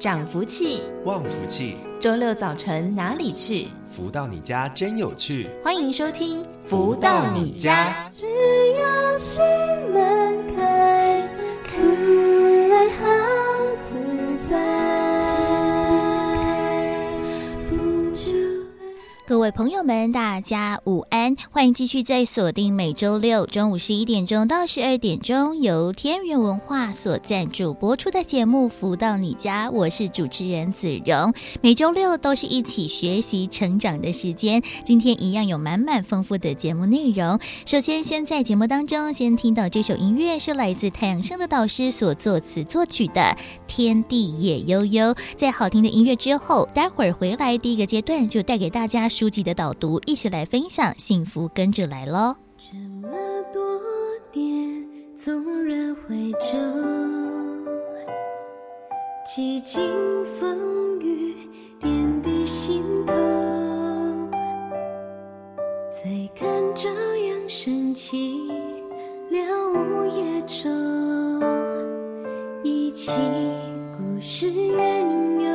涨福气，旺福气。周六早晨哪里去？福到你家真有趣。欢迎收听《福到你家》。只要心门开，可爱好自在。各位朋友们，大家午欢迎继续在锁定每周六中午十一点钟到十二点钟，由天元文化所赞助播出的节目《福到你家》，我是主持人子荣。每周六都是一起学习成长的时间，今天一样有满满丰富的节目内容。首先，先在节目当中先听到这首音乐，是来自太阳盛德导师所作词作曲的《天地也悠悠》。在好听的音乐之后，待会儿回来第一个阶段就带给大家。书籍的导读，一起来分享，幸福跟着来喽。这么多年，纵然回首，几经风雨，点滴心头，再看朝阳升起，了午夜愁，一起故事缘由，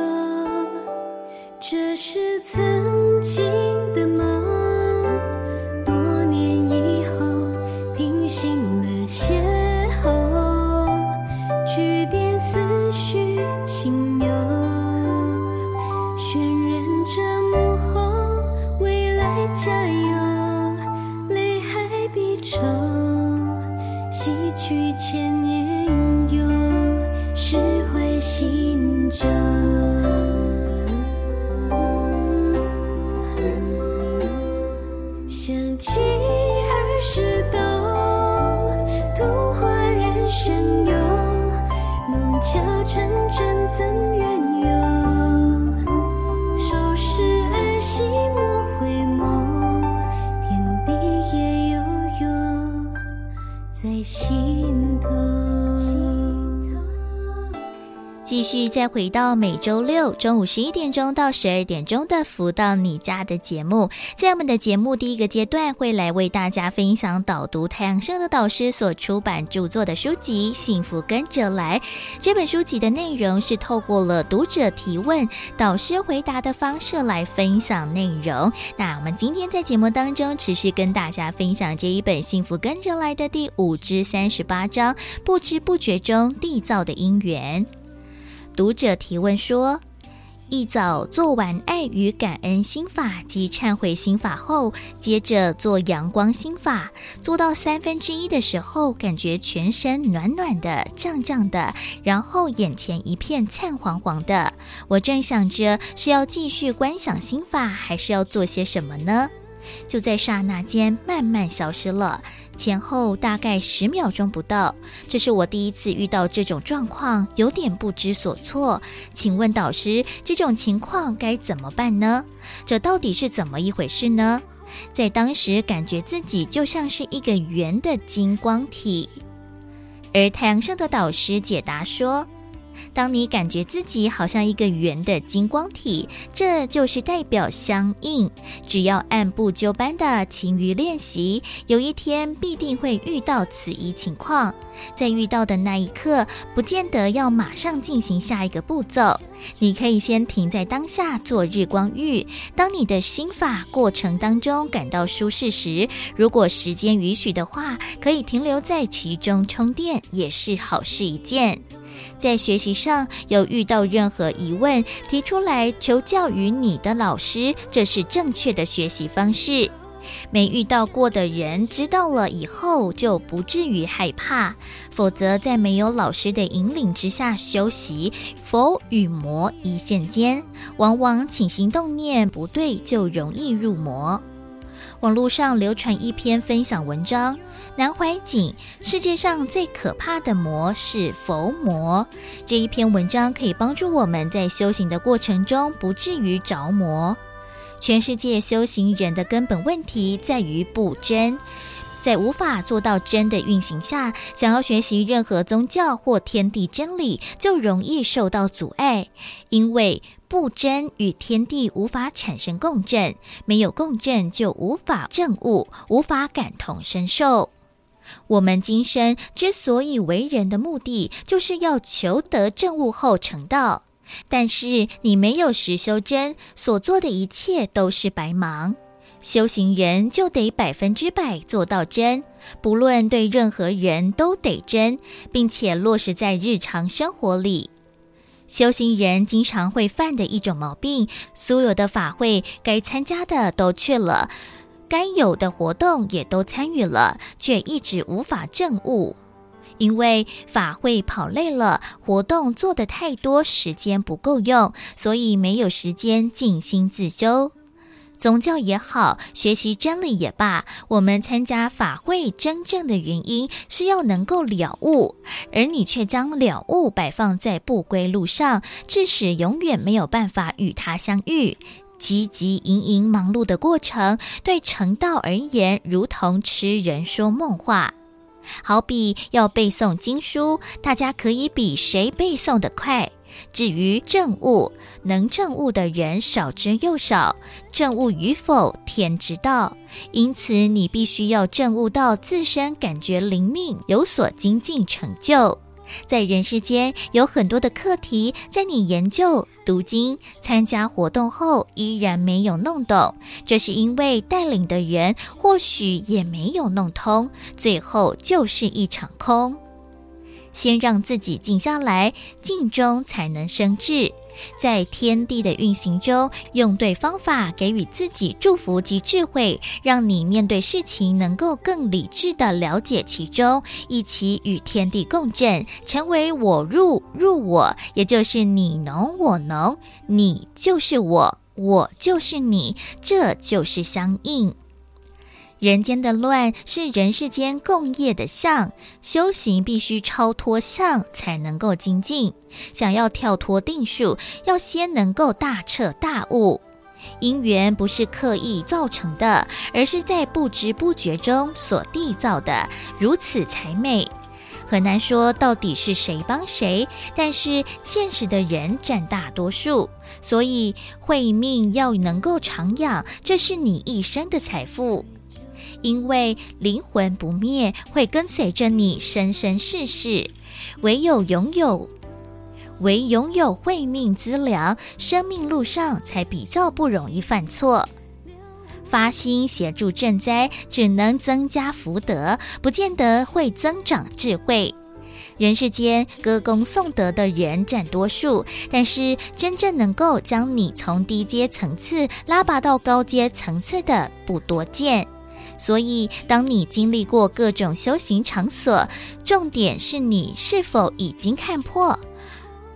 这是曾。心的梦，七二十度，童话人生有弄，巧成真。继续再回到每周六中午十一点钟到十二点钟的“福到你家”的节目，在我们的节目第一个阶段会来为大家分享导读太阳盛的导师所出版著作的书籍《幸福跟着来》。这本书籍的内容是透过了读者提问、导师回答的方式来分享内容。那我们今天在节目当中持续跟大家分享这一本《幸福跟着来的》第五至三十八章：不知不觉中缔造的因缘。读者提问说：“一早做完爱与感恩心法及忏悔心法后，接着做阳光心法，做到三分之一的时候，感觉全身暖暖的、胀胀的，然后眼前一片灿黄黄的。我正想着是要继续观想心法，还是要做些什么呢？”就在刹那间慢慢消失了，前后大概十秒钟不到。这是我第一次遇到这种状况，有点不知所措。请问导师，这种情况该怎么办呢？这到底是怎么一回事呢？在当时感觉自己就像是一个圆的金光体，而太阳上的导师解答说。当你感觉自己好像一个圆的金光体，这就是代表相应。只要按部就班的勤于练习，有一天必定会遇到此一情况。在遇到的那一刻，不见得要马上进行下一个步骤，你可以先停在当下做日光浴。当你的心法过程当中感到舒适时，如果时间允许的话，可以停留在其中充电，也是好事一件。在学习上有遇到任何疑问，提出来求教于你的老师，这是正确的学习方式。没遇到过的人知道了以后就不至于害怕，否则在没有老师的引领之下修习，佛与魔一线间，往往起心动念不对就容易入魔。网络上流传一篇分享文章，南怀瑾：世界上最可怕的魔是佛魔。这一篇文章可以帮助我们在修行的过程中不至于着魔。全世界修行人的根本问题在于不真，在无法做到真的运行下，想要学习任何宗教或天地真理，就容易受到阻碍，因为。不真与天地无法产生共振，没有共振就无法证悟，无法感同身受。我们今生之所以为人的目的，就是要求得证悟后成道。但是你没有实修真，所做的一切都是白忙。修行人就得百分之百做到真，不论对任何人都得真，并且落实在日常生活里。修行人经常会犯的一种毛病，所有的法会该参加的都去了，该有的活动也都参与了，却一直无法证悟。因为法会跑累了，活动做得太多，时间不够用，所以没有时间静心自修。宗教也好，学习真理也罢，我们参加法会真正的原因是要能够了悟，而你却将了悟摆放在不归路上，致使永远没有办法与他相遇。汲汲营营忙碌的过程，对成道而言，如同痴人说梦话。好比要背诵经书，大家可以比谁背诵得快。至于证悟，能证悟的人少之又少，证悟与否，天知道。因此，你必须要证悟到自身感觉灵命，有所精进成就。在人世间有很多的课题，在你研究、读经、参加活动后，依然没有弄懂，这是因为带领的人或许也没有弄通，最后就是一场空。先让自己静下来，静中才能生智。在天地的运行中，用对方法给予自己祝福及智慧，让你面对事情能够更理智地了解其中，一起与天地共振，成为我入入我，也就是你侬我侬，你就是我，我就是你，这就是相应。人间的乱是人世间共业的相，修行必须超脱相才能够精进。想要跳脱定数，要先能够大彻大悟。因缘不是刻意造成的，而是在不知不觉中所缔造的，如此才美。很难说到底是谁帮谁，但是现实的人占大多数，所以慧命要能够长养，这是你一生的财富。因为灵魂不灭，会跟随着你生生世世。唯有拥有，唯拥有慧命资粮，生命路上才比较不容易犯错。发心协助赈灾，只能增加福德，不见得会增长智慧。人世间歌功颂德的人占多数，但是真正能够将你从低阶层次拉拔到高阶层次的不多见。所以，当你经历过各种修行场所，重点是你是否已经看破。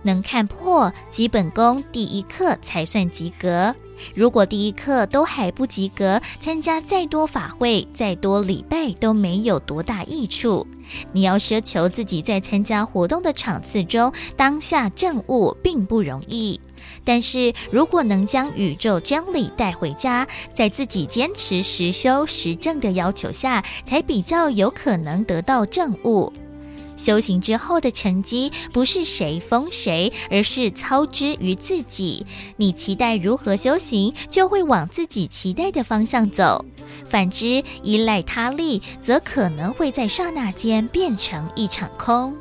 能看破，基本功第一课才算及格。如果第一课都还不及格，参加再多法会、再多礼拜都没有多大益处。你要奢求自己在参加活动的场次中当下证悟，并不容易。但是如果能将宇宙真理带回家，在自己坚持实修实证的要求下，才比较有可能得到证悟。修行之后的成绩，不是谁封谁，而是操之于自己。你期待如何修行，就会往自己期待的方向走；反之，依赖他力，则可能会在刹那间变成一场空。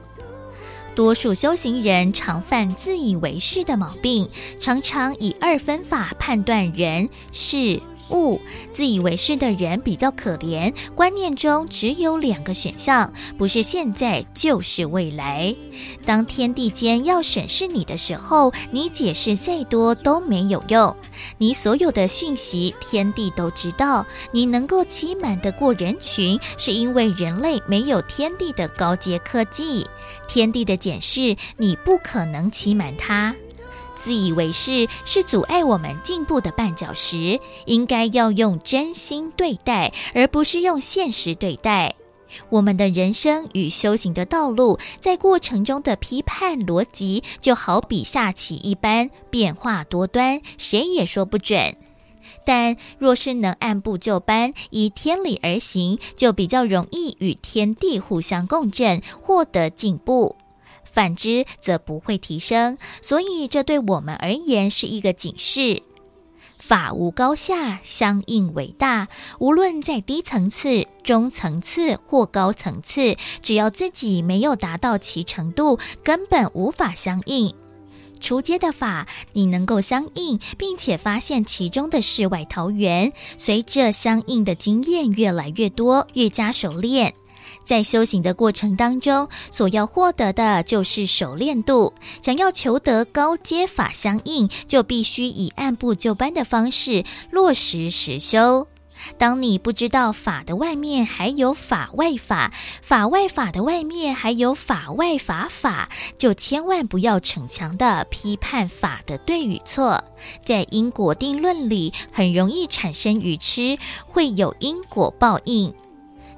多数修行人常犯自以为是的毛病，常常以二分法判断人事物。自以为是的人比较可怜，观念中只有两个选项，不是现在就是未来。当天地间要审视你的时候，你解释再多都没有用。你所有的讯息，天地都知道。你能够欺瞒得过人群，是因为人类没有天地的高阶科技。天地的检视，你不可能欺瞒他。自以为是是阻碍我们进步的绊脚石，应该要用真心对待，而不是用现实对待。我们的人生与修行的道路，在过程中的批判逻辑，就好比下棋一般，变化多端，谁也说不准。但若是能按部就班，依天理而行，就比较容易与天地互相共振，获得进步；反之，则不会提升。所以，这对我们而言是一个警示：法无高下，相应为大。无论在低层次、中层次或高层次，只要自己没有达到其程度，根本无法相应。初阶的法，你能够相应，并且发现其中的世外桃源。随着相应的经验越来越多，越加熟练。在修行的过程当中，所要获得的就是熟练度。想要求得高阶法相应，就必须以按部就班的方式落实实修。当你不知道法的外面还有法外法，法外法的外面还有法外法法，就千万不要逞强的批判法的对与错。在因果定论里，很容易产生愚痴，会有因果报应。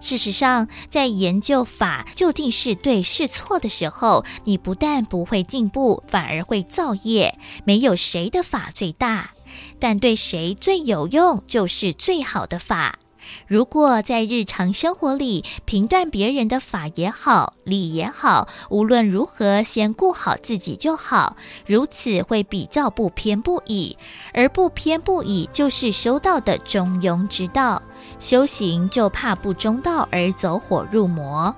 事实上，在研究法究竟是对是错的时候，你不但不会进步，反而会造业。没有谁的法最大，但对谁最有用，就是最好的法。如果在日常生活里评断别人的法也好，理也好，无论如何先顾好自己就好，如此会比较不偏不倚，而不偏不倚就是修道的中庸之道。修行就怕不中道而走火入魔。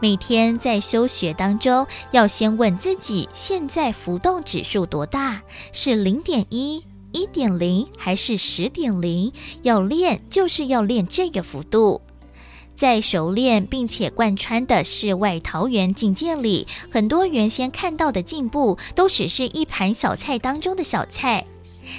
每天在修学当中，要先问自己：现在浮动指数多大？是零点一？一点零还是十点零？要练就是要练这个幅度，在熟练并且贯穿的世外桃源境界里，很多原先看到的进步，都只是一盘小菜当中的小菜。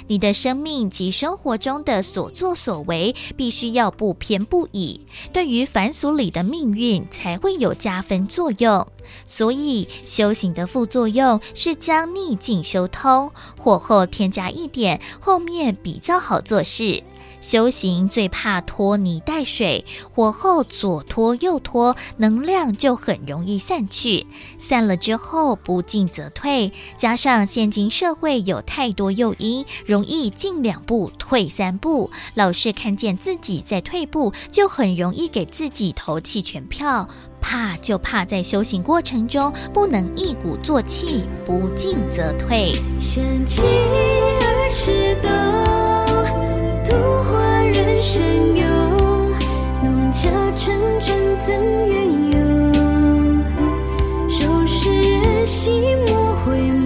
你的生命及生活中的所作所为，必须要不偏不倚，对于凡俗里的命运才会有加分作用。所以，修行的副作用是将逆境修通，火候添加一点，后面比较好做事。修行最怕拖泥带水，火候左拖右拖，能量就很容易散去。散了之后不进则退，加上现今社会有太多诱因，容易进两步退三步，老是看见自己在退步，就很容易给自己投弃权票。怕就怕在修行过程中不能一鼓作气，不进则退。想起儿时的化人生有，弄巧成真怎缘由？收拾心莫回眸，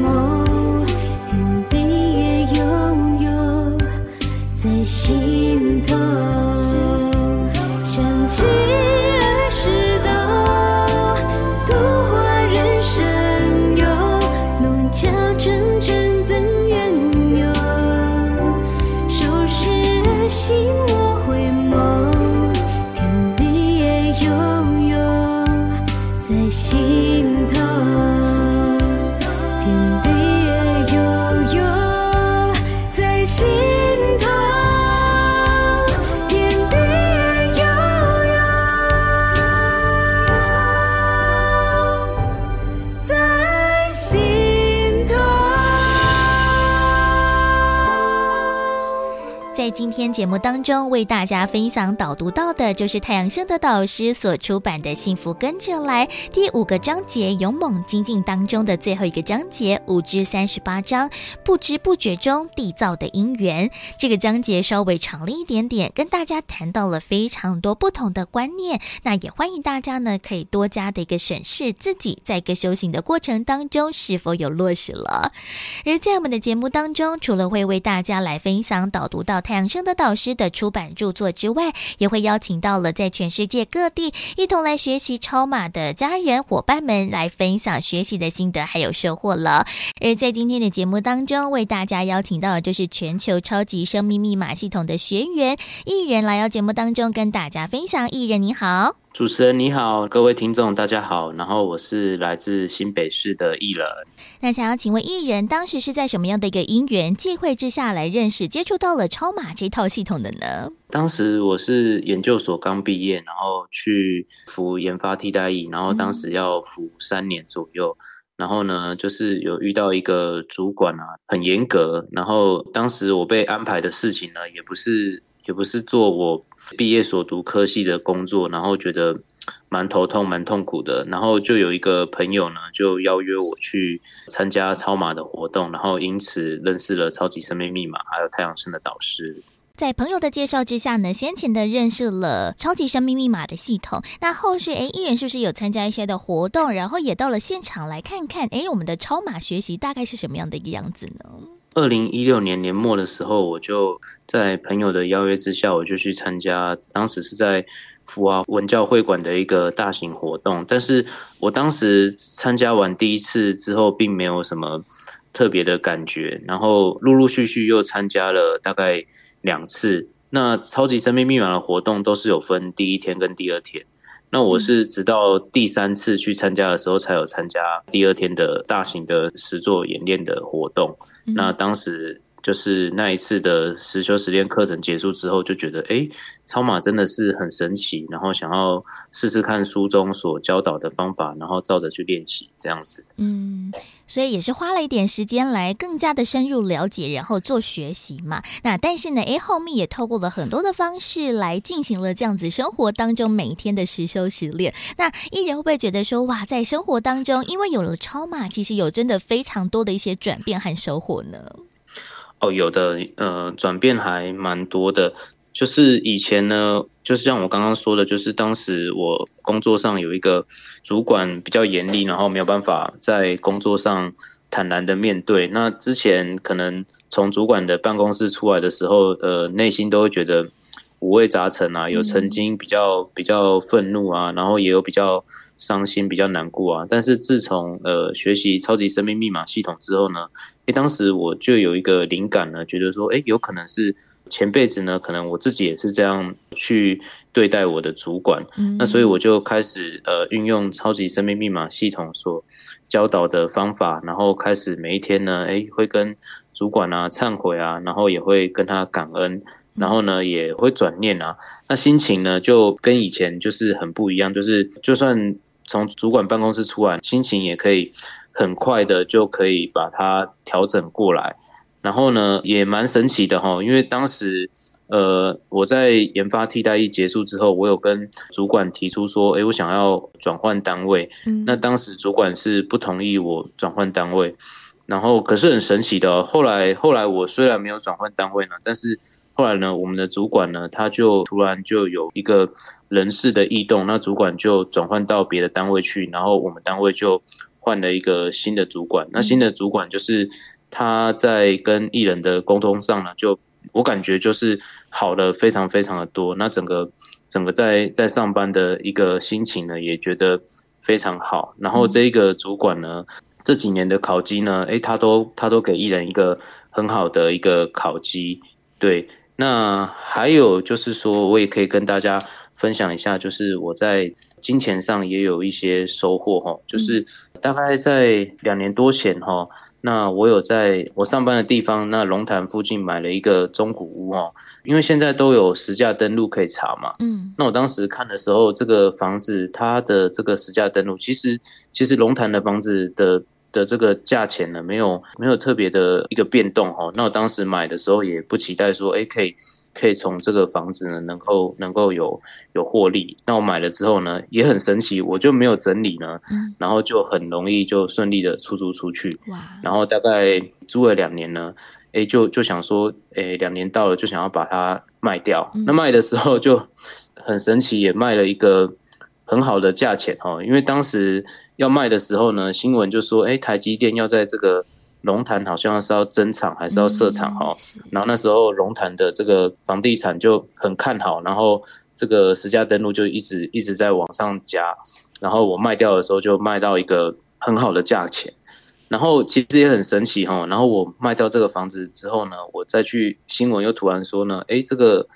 在今天节目当中为大家分享导读到的，就是太阳盛德导师所出版的《幸福跟着来》第五个章节“勇猛精进”当中的最后一个章节五至三十八章，不知不觉中缔造的因缘。这个章节稍微长了一点点，跟大家谈到了非常多不同的观念。那也欢迎大家呢，可以多加的一个审视自己在一个修行的过程当中是否有落实了。而在我们的节目当中，除了会为大家来分享导读到太养生的导师的出版著作之外，也会邀请到了在全世界各地一同来学习超马的家人伙伴们来分享学习的心得还有收获了。而在今天的节目当中，为大家邀请到的就是全球超级生命密码系统的学员艺人来到节目当中跟大家分享。艺人你好。主持人你好，各位听众大家好，然后我是来自新北市的艺人。那想要请问艺人，当时是在什么样的一个因缘际会之下来认识、接触到了超码这套系统的呢？当时我是研究所刚毕业，然后去服研发替代役，然后当时要服三年左右，嗯、然后呢，就是有遇到一个主管啊，很严格，然后当时我被安排的事情呢，也不是。也不是做我毕业所读科系的工作，然后觉得蛮头痛、蛮痛苦的。然后就有一个朋友呢，就邀约我去参加超码的活动，然后因此认识了超级生命密码，还有太阳盛德导师。在朋友的介绍之下呢，先前的认识了超级生命密码的系统。那后续哎，艺人是不是有参加一些的活动，然后也到了现场来看看？哎，我们的超码学习大概是什么样的一个样子呢？二零一六年年末的时候，我就在朋友的邀约之下，我就去参加，当时是在福华文教会馆的一个大型活动。但是我当时参加完第一次之后，并没有什么特别的感觉，然后陆陆续续又参加了大概两次。那超级生命密码的活动都是有分第一天跟第二天。那我是直到第三次去参加的时候，才有参加第二天的大型的实作演练的活动。那当时。就是那一次的实修实练课程结束之后，就觉得哎，超马真的是很神奇，然后想要试试看书中所教导的方法，然后照着去练习这样子。嗯，所以也是花了一点时间来更加的深入了解，然后做学习嘛。那但是呢，哎，后面也透过了很多的方式来进行了这样子生活当中每一天的实修实练。那艺人会不会觉得说，哇，在生活当中，因为有了超码，其实有真的非常多的一些转变和收获呢？哦，有的，呃，转变还蛮多的。就是以前呢，就是像我刚刚说的，就是当时我工作上有一个主管比较严厉，然后没有办法在工作上坦然的面对。那之前可能从主管的办公室出来的时候，呃，内心都会觉得五味杂陈啊，有曾经比较比较愤怒啊，然后也有比较。伤心比较难过啊，但是自从呃学习超级生命密码系统之后呢，诶，当时我就有一个灵感呢，觉得说，诶，有可能是前辈子呢，可能我自己也是这样去对待我的主管，嗯、那所以我就开始呃运用超级生命密码系统所教导的方法，然后开始每一天呢，诶，会跟主管啊忏悔啊，然后也会跟他感恩，然后呢也会转念啊，那心情呢就跟以前就是很不一样，就是就算。从主管办公室出来，心情也可以很快的就可以把它调整过来。然后呢，也蛮神奇的哈，因为当时呃我在研发替代役结束之后，我有跟主管提出说，诶，我想要转换单位。嗯。那当时主管是不同意我转换单位，然后可是很神奇的，后来后来我虽然没有转换单位呢，但是。后来呢，我们的主管呢，他就突然就有一个人事的异动，那主管就转换到别的单位去，然后我们单位就换了一个新的主管。那新的主管就是他在跟艺人的沟通上呢，就我感觉就是好了非常非常的多。那整个整个在在上班的一个心情呢，也觉得非常好。然后这一个主管呢，这几年的考绩呢，诶，他都他都给艺人一个很好的一个考绩，对。那还有就是说，我也可以跟大家分享一下，就是我在金钱上也有一些收获哈。就是大概在两年多前哈，那我有在我上班的地方那龙潭附近买了一个中古屋哦，因为现在都有实价登录可以查嘛。嗯。那我当时看的时候，这个房子它的这个实价登录，其实其实龙潭的房子的。的这个价钱呢，没有没有特别的一个变动哦。那我当时买的时候也不期待说，哎，可以可以从这个房子呢能够能够有有获利。那我买了之后呢，也很神奇，我就没有整理呢，然后就很容易就顺利的出租出去。然后大概租了两年呢，哎，就就想说，哎，两年到了就想要把它卖掉。那卖的时候就很神奇，也卖了一个很好的价钱哈，因为当时。要卖的时候呢，新闻就说，哎，台积电要在这个龙潭好像是要增厂还是要设厂哈，然后那时候龙潭的这个房地产就很看好，然后这个实价登录就一直一直在往上加，然后我卖掉的时候就卖到一个很好的价钱，然后其实也很神奇哈，然后我卖掉这个房子之后呢，我再去新闻又突然说呢，哎，这个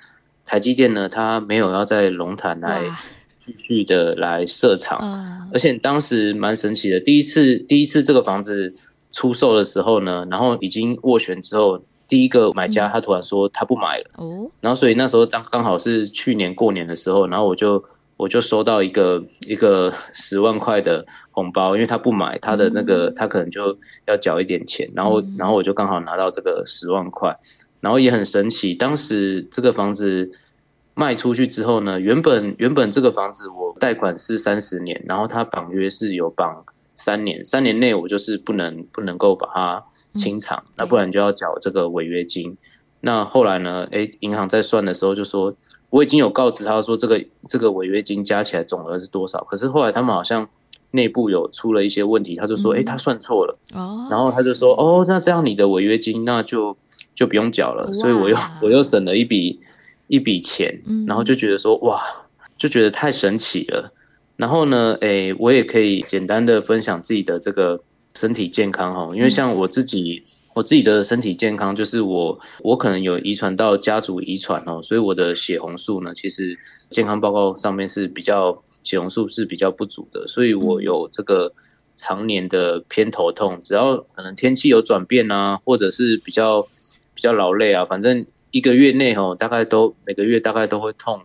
台积电呢，它没有要在龙潭来。继续的来设厂，而且当时蛮神奇的。第一次，第一次这个房子出售的时候呢，然后已经斡旋之后，第一个买家他突然说他不买了。哦，然后所以那时候刚刚好是去年过年的时候，然后我就我就收到一个一个十万块的红包，因为他不买，他的那个他可能就要缴一点钱，然后然后我就刚好拿到这个十万块，然后也很神奇，当时这个房子。卖出去之后呢，原本原本这个房子我贷款是三十年，然后它绑约是有绑三年，三年内我就是不能不能够把它清偿，那不然就要缴这个违约金。那后来呢，诶，银行在算的时候就说，我已经有告知他说这个这个违约金加起来总额是多少，可是后来他们好像内部有出了一些问题，他就说，诶，他算错了，哦，然后他就说，哦，那这样你的违约金那就就不用缴了，所以我又我又省了一笔一笔钱，然后就觉得说，哇，就觉得太神奇了。然后呢，诶，我也可以简单的分享自己的这个身体健康哈，因为像我自己，我自己的身体健康就是我，我可能有遗传到家族遗传哦，所以我的血红素呢，其实健康报告上面是比较血红素是比较不足的，所以我有这个常年的偏头痛，只要可能天气有转变啊，或者是比较比较劳累啊，反正一个月内哦，大概都每个月大概都会痛。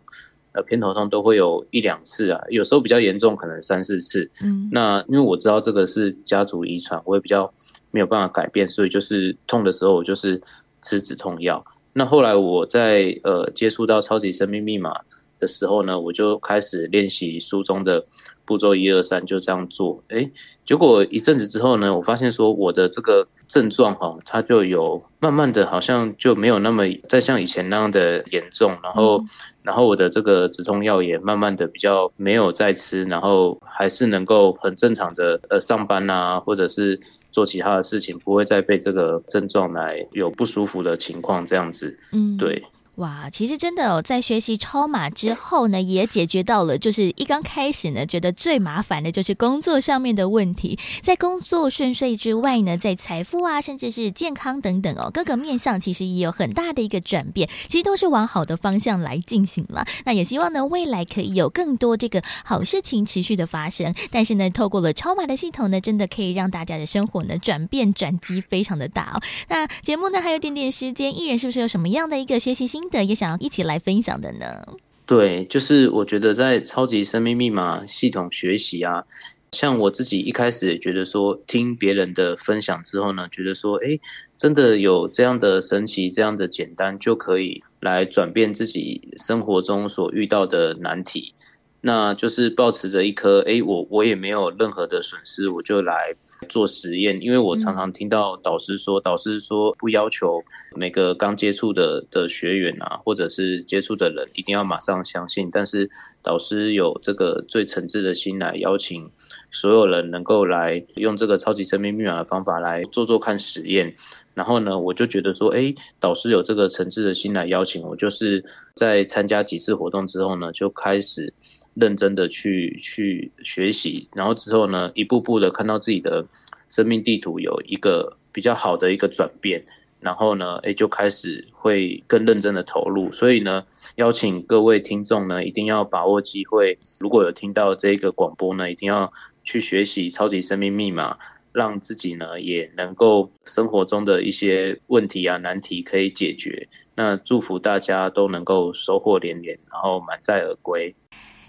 呃，偏头痛都会有一两次啊，有时候比较严重，可能三四次。嗯，那因为我知道这个是家族遗传，我也比较没有办法改变，所以就是痛的时候，我就是吃止痛药。那后来我在呃接触到超级生命密码的时候呢，我就开始练习书中的步骤一二三，就这样做。诶，结果一阵子之后呢，我发现说我的这个症状哈，它就有慢慢的，好像就没有那么再像以前那样的严重，然后。嗯然后我的这个止痛药也慢慢的比较没有再吃，然后还是能够很正常的呃上班啊，或者是做其他的事情，不会再被这个症状来有不舒服的情况这样子。嗯，对。哇，其实真的哦，在学习超马之后呢，也解决到了，就是一刚开始呢，觉得最麻烦的就是工作上面的问题。在工作顺遂之外呢，在财富啊，甚至是健康等等哦，各个面向其实也有很大的一个转变，其实都是往好的方向来进行了。那也希望呢，未来可以有更多这个好事情持续的发生。但是呢，透过了超马的系统呢，真的可以让大家的生活呢转变转机非常的大哦。那节目呢还有点点时间，艺人是不是有什么样的一个学习心的也想要一起来分享的呢？对，就是我觉得在超级生命密码系统学习啊，像我自己一开始也觉得说，听别人的分享之后呢，觉得说，哎，真的有这样的神奇，这样的简单，就可以来转变自己生活中所遇到的难题。那就是保持着一颗，哎，我我也没有任何的损失，我就来做实验。因为我常常听到导师说，导师说不要求每个刚接触的的学员啊，或者是接触的人一定要马上相信，但是导师有这个最诚挚的心来邀请所有人能够来用这个超级生命密码的方法来做做看实验。然后呢，我就觉得说，哎，导师有这个诚挚的心来邀请我，就是在参加几次活动之后呢，就开始。认真的去去学习，然后之后呢，一步步的看到自己的生命地图有一个比较好的一个转变，然后呢，诶，就开始会更认真的投入。所以呢，邀请各位听众呢，一定要把握机会，如果有听到这个广播呢，一定要去学习超级生命密码，让自己呢也能够生活中的一些问题啊难题可以解决。那祝福大家都能够收获连连，然后满载而归。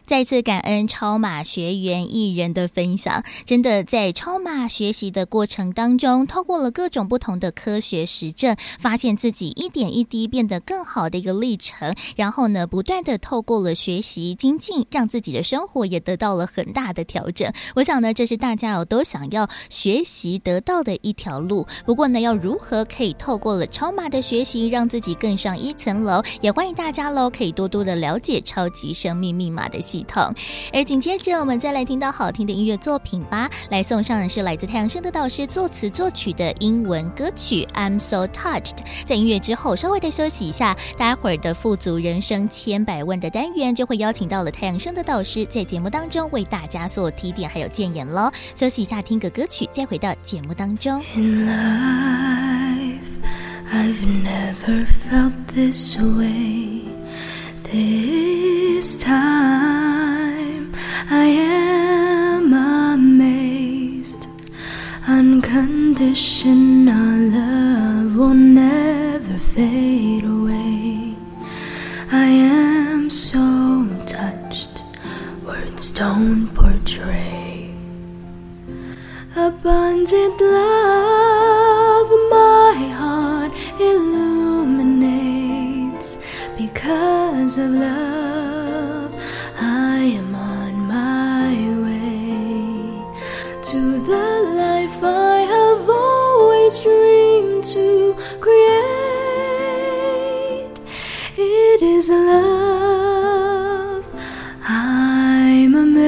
再次感恩超马学员艺人的分享，真的在超马学习的过程当中，透过了各种不同的科学实证，发现自己一点一滴变得更好的一个历程。然后呢，不断的透过了学习精进，让自己的生活也得到了很大的调整。我想呢，这是大家哦都想要学习得到的一条路。不过呢，要如何可以透过了超马的学习，让自己更上一层楼？也欢迎大家喽，可以多多的了解超级生命密码的系统，而紧接着我们再来听到好听的音乐作品吧。来送上的是来自太阳升的导师作词作曲的英文歌曲《I'm So Touched》。在音乐之后稍微的休息一下，待会儿的富足人生千百万的单元就会邀请到了太阳升的导师在节目当中为大家做提点还有建言喽。休息一下，听个歌曲，再回到节目当中。In life, I've never felt this way. This time I am amazed. Unconditional love will never fade away. I am so touched, words don't portray. Abundant love, my heart illuminates because of love. I am on my way to the life I have always dreamed to create. It is love I'm amazed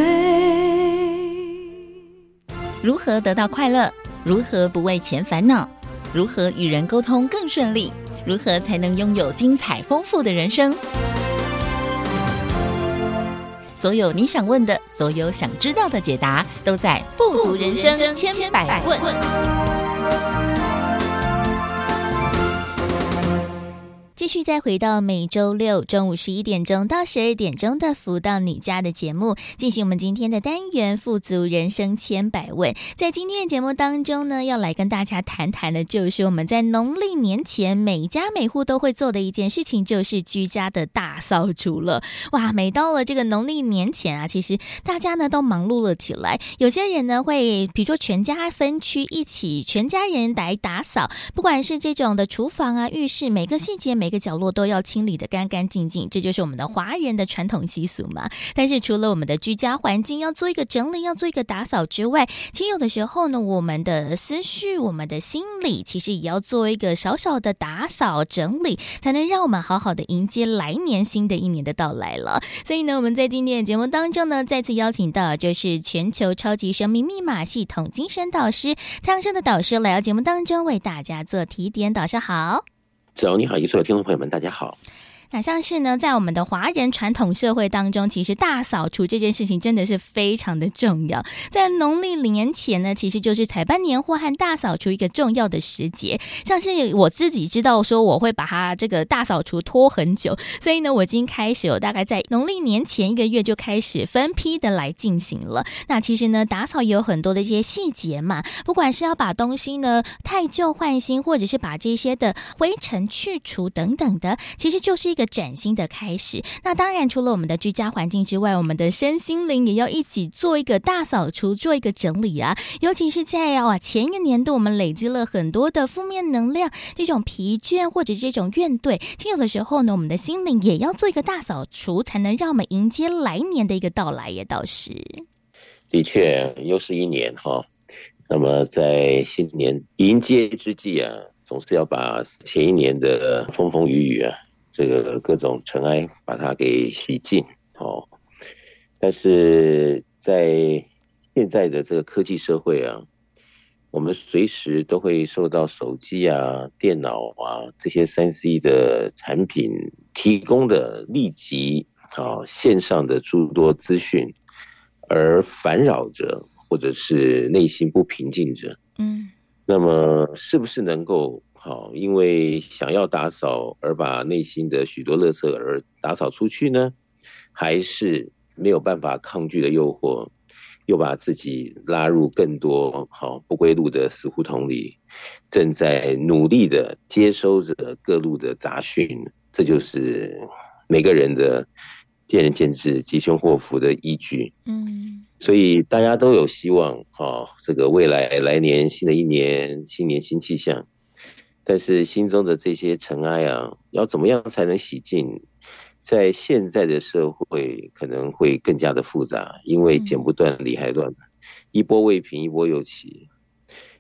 如何得到快乐？如何不为钱烦恼？如何与人沟通更顺利？如何才能拥有精彩丰富的人生？所有你想问的，所有想知道的解答，都在《富足人生千百问》。继续再回到每周六中午十一点钟到十二点钟的“福到你家”的节目，进行我们今天的单元“富足人生千百问”。在今天的节目当中呢，要来跟大家谈谈的，就是我们在农历年前每家每户都会做的一件事情，就是居家的大扫除了。哇，每到了这个农历年前啊，其实大家呢都忙碌了起来。有些人呢会，比如说全家分区一起，全家人来打扫，不管是这种的厨房啊、浴室，每个细节每。每角落都要清理得干干净净，这就是我们的华人的传统习俗嘛。但是除了我们的居家环境要做一个整理，要做一个打扫之外，其实有的时候呢，我们的思绪、我们的心理，其实也要做一个小小的打扫整理，才能让我们好好的迎接来年新的一年的到来了。所以呢，我们在今天的节目当中呢，再次邀请到就是全球超级生命密码系统精神导师太阳盛的导师来到节目当中为大家做提点。导师好。子荣你好，所有听众朋友们，大家好。那像是呢，在我们的华人传统社会当中，其实大扫除这件事情真的是非常的重要。在农历年前呢，其实就是采办年货和大扫除一个重要的时节。像是我自己知道说，我会把它这个大扫除拖很久，所以呢，我已经开始有大概在农历年前一个月就开始分批的来进行了。那其实呢，打扫也有很多的一些细节嘛，不管是要把东西呢太旧换新，或者是把这些的灰尘去除等等的，其实就是。一个崭新的开始。那当然，除了我们的居家环境之外，我们的身心灵也要一起做一个大扫除，做一个整理啊。尤其是在啊前一个年度，我们累积了很多的负面能量，这种疲倦或者这种怨怼。其实有的时候呢，我们的心灵也要做一个大扫除，才能让我们迎接来年的一个到来。也倒是，的确，又是一年哈。那么在新年迎接之际啊，总是要把前一年的风风雨雨啊。这个各种尘埃把它给洗净，哦，但是在现在的这个科技社会啊，我们随时都会受到手机啊、电脑啊这些三 C 的产品提供的立即啊线上的诸多资讯而烦扰着，或者是内心不平静着，嗯，那么是不是能够？好，因为想要打扫而把内心的许多垃圾而打扫出去呢，还是没有办法抗拒的诱惑，又把自己拉入更多好不归路的死胡同里，正在努力的接收着各路的杂讯，这就是每个人的见仁见智、吉凶祸福的依据。嗯，所以大家都有希望，好，这个未来来年新的一年，新年新气象。但是心中的这些尘埃啊，要怎么样才能洗净？在现在的社会可能会更加的复杂，因为剪不断理还乱，一波未平一波又起。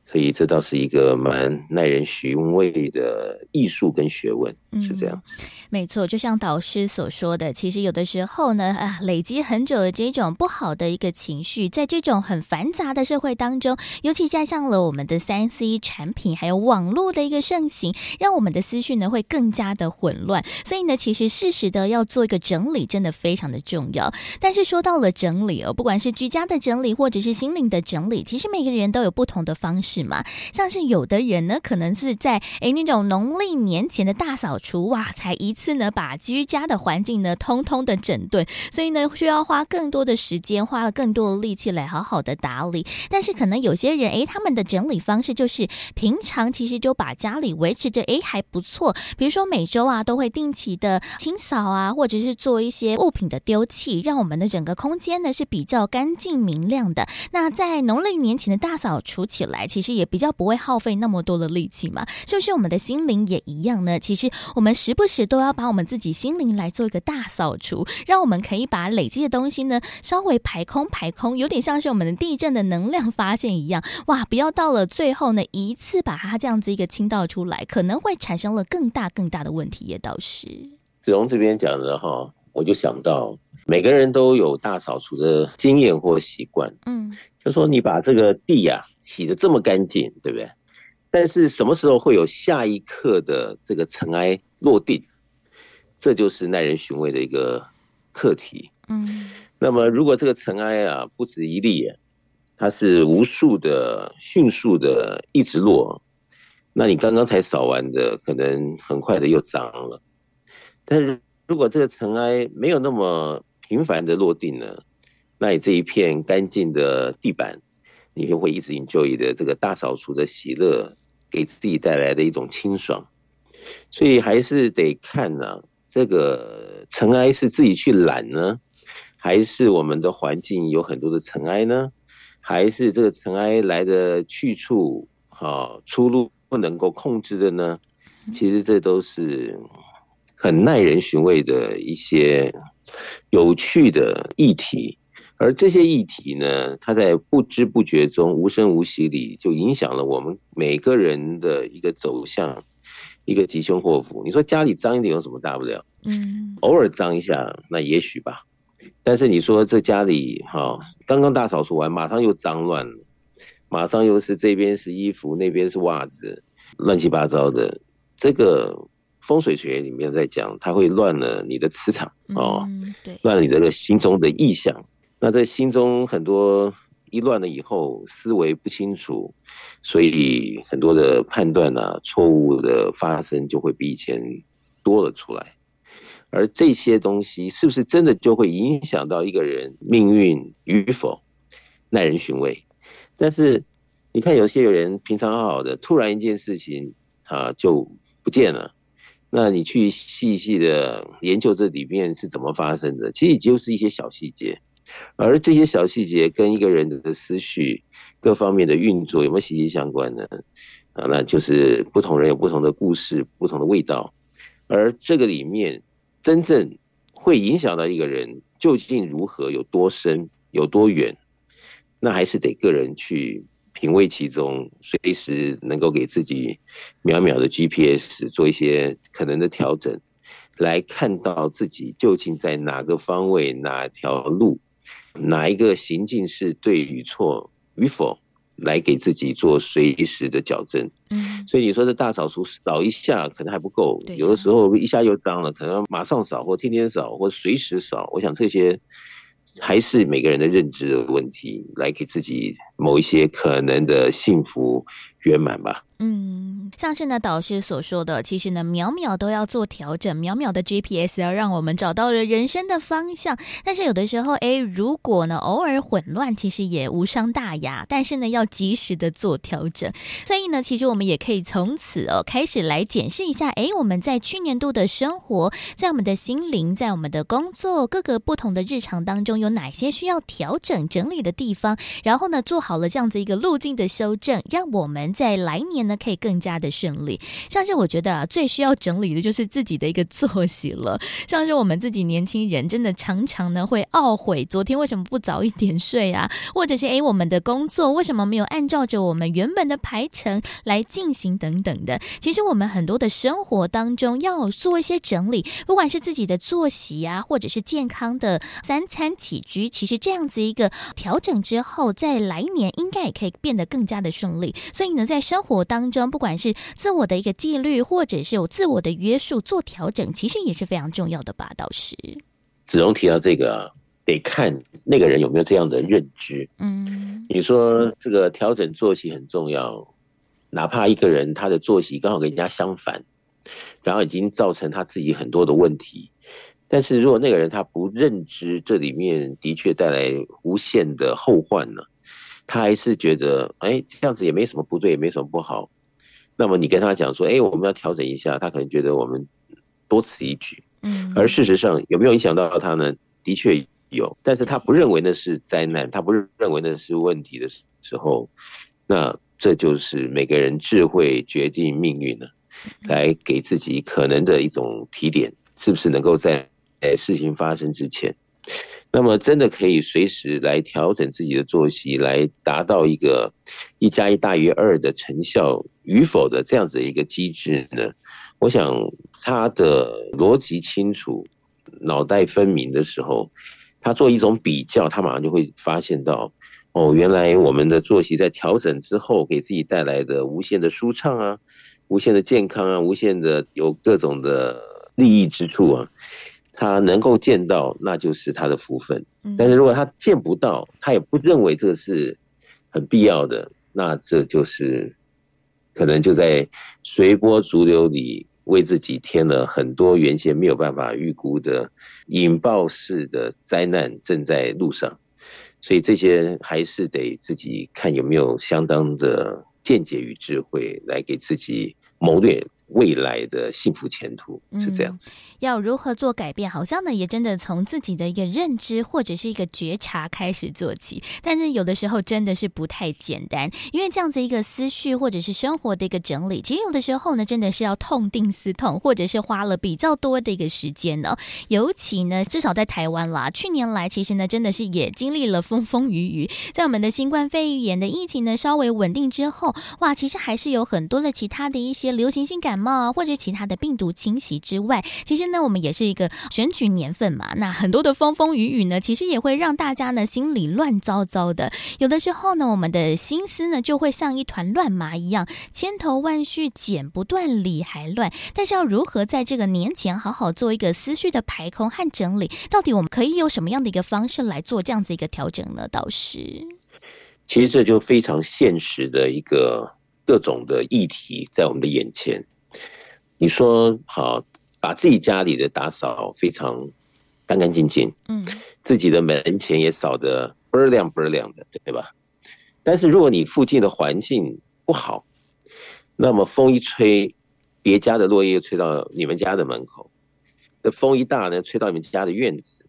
所以这倒是一个蛮耐人寻味的艺术跟学问，是这样。没错，就像导师所说的，其实有的时候呢，啊，累积很久的这种不好的一个情绪，在这种很繁杂的社会当中，尤其加上了我们的三 C 产品还有网络的一个盛行，让我们的思绪呢会更加的混乱。所以呢，其实适时的要做一个整理，真的非常的重要。但是说到了整理哦，不管是居家的整理，或者是心灵的整理，其实每个人都有不同的方式。是吗？像是有的人呢，可能是在诶那种农历年前的大扫除哇，才一次呢把居家的环境呢通通的整顿，所以呢需要花更多的时间，花了更多的力气来好好的打理。但是可能有些人诶，他们的整理方式就是平常其实就把家里维持着诶还不错，比如说每周啊都会定期的清扫啊，或者是做一些物品的丢弃，让我们的整个空间呢是比较干净明亮的。那在农历年前的大扫除起来，其实。其实也比较不会耗费那么多的力气嘛，是不是？我们的心灵也一样呢？其实我们时不时都要把我们自己心灵来做一个大扫除，让我们可以把累积的东西呢稍微排空排空，有点像是我们的地震的能量发现一样。哇，不要到了最后呢一次把它这样子一个倾倒出来，可能会产生了更大更大的问题，也倒是。子龙这边讲的哈，我就想到每个人都有大扫除的经验或习惯，嗯，就说你把这个地呀、啊、洗得这么干净，对不对？但是什么时候会有下一刻的这个尘埃落定？这就是耐人寻味的一个课题。嗯，那么如果这个尘埃啊不止一粒，它是无数的、迅速的一直落，那你刚刚才扫完的，可能很快的又脏了。但是如果这个尘埃没有那么频繁的落定呢，那你这一片干净的地板，你就会一直 enjoy 的这个大扫除的喜乐，给自己带来的一种清爽。所以还是得看呢、啊，这个尘埃是自己去揽呢，还是我们的环境有很多的尘埃呢？还是这个尘埃来的去处，啊出路不能够控制的呢？其实这都是很耐人寻味的一些有趣的议题，而这些议题呢，它在不知不觉中、无声无息里，就影响了我们每个人的一个走向，一个吉凶祸福。你说家里脏一点有什么大不了？嗯，偶尔脏一下，那也许吧。但是你说这家里哈，刚刚大扫除完，马上又脏乱了，马上又是这边是衣服，那边是袜子，乱七八糟的。这个风水学里面在讲，它会乱了你的磁场哦，嗯、对，乱了你这个心中的意象。那在心中很多一乱了以后，思维不清楚，所以很多的判断啊，错误的发生就会比以前多了出来。而这些东西是不是真的就会影响到一个人命运与否，耐人寻味。但是你看，有些人平常好好的，突然一件事情啊就不见了。那你去细细的研究这里面是怎么发生的，其实就是一些小细节。而这些小细节跟一个人的思绪各方面的运作有没有息息相关呢？啊，那就是不同人有不同的故事，不同的味道。而这个里面。真正会影响到一个人究竟如何、有多深、有多远，那还是得个人去品味其中，随时能够给自己秒秒的 GPS 做一些可能的调整，来看到自己究竟在哪个方位、哪条路、哪一个行径是对与错与否。来给自己做随时的矫正，嗯，所以你说这大扫除扫一下可能还不够，有的时候一下又脏了，可能马上扫或天天扫或随时扫。我想这些还是每个人的认知的问题，来给自己某一些可能的幸福圆满吧。嗯，像是呢导师所说的，其实呢秒秒都要做调整，秒秒的 GPS 要让我们找到了人生的方向。但是有的时候，哎，如果呢偶尔混乱，其实也无伤大雅。但是呢要及时的做调整。所以呢，其实我们也可以从此哦开始来检视一下，哎，我们在去年度的生活，在我们的心灵，在我们的工作各个不同的日常当中，有哪些需要调整整理的地方？然后呢做好了这样子一个路径的修正，让我们在来年。那可以更加的顺利。像是我觉得啊，最需要整理的就是自己的一个作息了。像是我们自己年轻人，真的常常呢会懊悔昨天为什么不早一点睡啊，或者是诶，我们的工作为什么没有按照着我们原本的排程来进行等等的。其实我们很多的生活当中要做一些整理，不管是自己的作息啊，或者是健康的三餐起居，其实这样子一个调整之后，在来年应该也可以变得更加的顺利。所以呢，在生活当当中，不管是自我的一个纪律，或者是有自我的约束做调整，其实也是非常重要的吧，导师。子荣提到这个啊，得看那个人有没有这样的认知。嗯，你说这个调整作息很重要，哪怕一个人他的作息刚好跟人家相反，然后已经造成他自己很多的问题，但是如果那个人他不认知这里面的确带来无限的后患呢？他还是觉得，哎，这样子也没什么不对，也没什么不好。那么你跟他讲说，哎，我们要调整一下，他可能觉得我们多此一举。嗯。而事实上有没有影响到他呢？的确有，但是他不认为那是灾难，他不认为那是问题的时候，那这就是每个人智慧决定命运了，来给自己可能的一种提点，是不是能够在哎事情发生之前。那么真的可以随时来调整自己的作息，来达到一个一加一大于二的成效与否的这样子一个机制呢？我想他的逻辑清楚、脑袋分明的时候，他做一种比较，他马上就会发现到，哦，原来我们的作息在调整之后，给自己带来的无限的舒畅啊，无限的健康啊，无限的有各种的利益之处啊，他能够见到，那就是他的福分。但是如果他见不到，他也不认为这是很必要的，那这就是。可能就在随波逐流里，为自己添了很多原先没有办法预估的引爆式的灾难正在路上，所以这些还是得自己看有没有相当的见解与智慧来给自己谋略。未来的幸福前途是这样子，嗯，要如何做改变？好像呢，也真的从自己的一个认知或者是一个觉察开始做起。但是有的时候真的是不太简单，因为这样子一个思绪或者是生活的一个整理，其实有的时候呢，真的是要痛定思痛，或者是花了比较多的一个时间呢。尤其呢，至少在台湾啦，去年来其实呢，真的是也经历了风风雨雨。在我们的新冠肺炎的疫情呢稍微稳定之后，哇，其实还是有很多的其他的一些流行性感。感冒或者其他的病毒侵袭之外，其实呢，我们也是一个选举年份嘛。那很多的风风雨雨呢，其实也会让大家呢心里乱糟糟的。有的时候呢，我们的心思呢就会像一团乱麻一样，千头万绪，剪不断理还乱。但是要如何在这个年前好好做一个思绪的排空和整理？到底我们可以有什么样的一个方式来做这样子一个调整呢？倒是，其实这就非常现实的一个各种的议题在我们的眼前。你说好，把自己家里的打扫非常干干净净，嗯，自己的门前也扫得倍儿亮倍儿亮的，对吧？但是如果你附近的环境不好，那么风一吹，别家的落叶吹到你们家的门口，那风一大呢，吹到你们家的院子，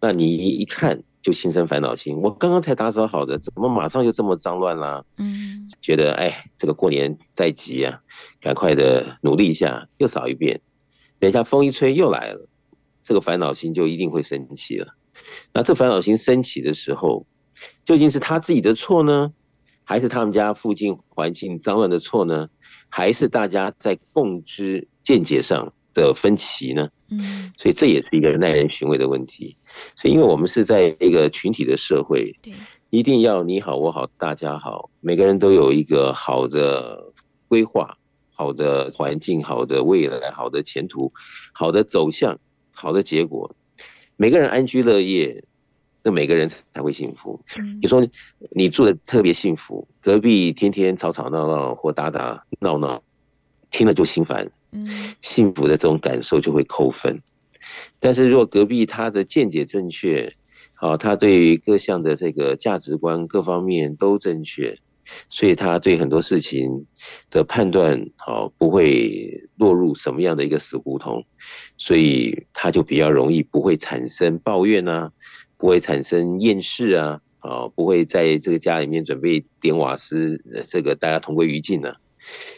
那你一看就心生烦恼心。我刚刚才打扫好的，怎么马上就这么脏乱啦？嗯，觉得哎，这个过年在即啊。赶快的努力一下，又扫一遍。等一下风一吹又来了，这个烦恼心就一定会升起了。那这烦恼心升起的时候，究竟是他自己的错呢，还是他们家附近环境脏乱的错呢？还是大家在共知见解上的分歧呢？嗯，所以这也是一个耐人寻味的问题。所以，因为我们是在一个群体的社会，对，一定要你好我好大家好，每个人都有一个好的规划。好的环境，好的未来，好的前途，好的走向，好的结果，每个人安居乐业，那每个人才会幸福。你说你住的特别幸福，隔壁天天吵吵闹闹或打打闹闹，听了就心烦。幸福的这种感受就会扣分。但是如果隔壁他的见解正确，好，他对于各项的这个价值观各方面都正确。所以他对很多事情的判断，好，不会落入什么样的一个死胡同，所以他就比较容易不会产生抱怨啊，不会产生厌世啊，啊，不会在这个家里面准备点瓦斯，这个大家同归于尽呢。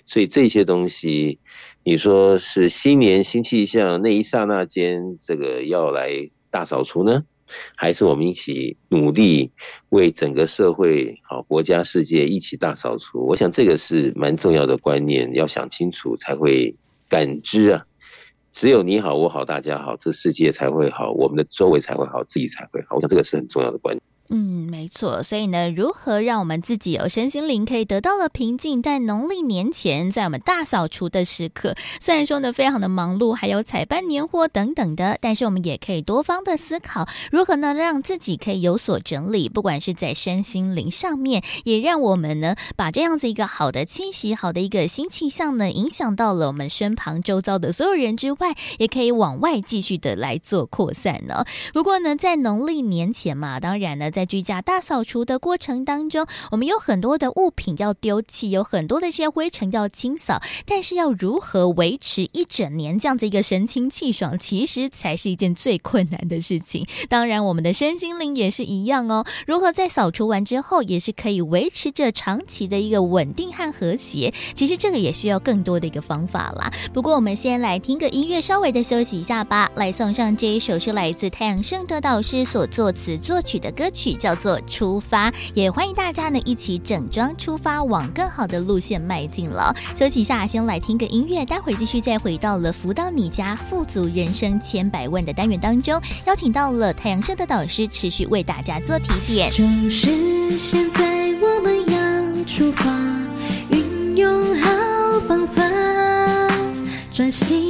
所以这些东西，你说是新年新气象那一刹那间，这个要来大扫除呢？还是我们一起努力，为整个社会、好国家、世界一起大扫除。我想这个是蛮重要的观念，要想清楚才会感知啊。只有你好，我好，大家好，这世界才会好，我们的周围才会好，自己才会好。我想这个是很重要的观念。嗯，没错。所以呢，如何让我们自己有身心灵可以得到了平静？在农历年前，在我们大扫除的时刻，虽然说呢非常的忙碌，还有采办年货等等的，但是我们也可以多方的思考，如何呢让自己可以有所整理，不管是在身心灵上面，也让我们呢把这样子一个好的气息、好的一个新气象呢，影响到了我们身旁周遭的所有人之外，也可以往外继续的来做扩散呢。不过呢，在农历年前嘛，当然呢在在居家大扫除的过程当中，我们有很多的物品要丢弃，有很多的一些灰尘要清扫，但是要如何维持一整年这样子一个神清气爽，其实才是一件最困难的事情。当然，我们的身心灵也是一样哦。如何在扫除完之后，也是可以维持着长期的一个稳定和和谐？其实这个也需要更多的一个方法啦。不过，我们先来听个音乐，稍微的休息一下吧。来送上这一首是来自太阳圣德导师所作词作曲的歌曲，叫做《出发》。也欢迎大家呢一起整装出发，往更好的路线迈进了。休息一下，先来听个音乐，待会儿继续再回到了福到你家富足人生千百万的单元当中，邀请到了太阳社的导师持续为大家做提点。就是现在，我们要出发，运用好方法，专心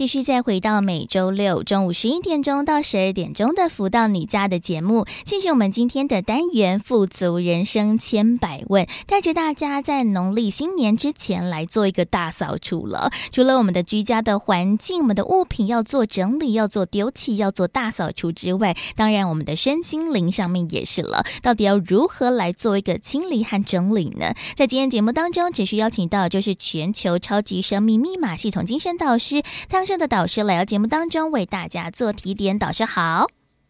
继续再回到每周六中午十一点钟到十二点钟的福到你家的节目，进行我们今天的单元“富足人生千百问”，带着大家在农历新年之前来做一个大扫除了。除了我们的居家的环境、我们的物品要做整理、要做丢弃、要做大扫除之外，当然我们的身心灵上面也是了。到底要如何来做一个清理和整理呢？在今天节目当中，只需邀请到就是全球超级生命密码系统精神导师汤的导师来到节目当中为大家做提点，导师好。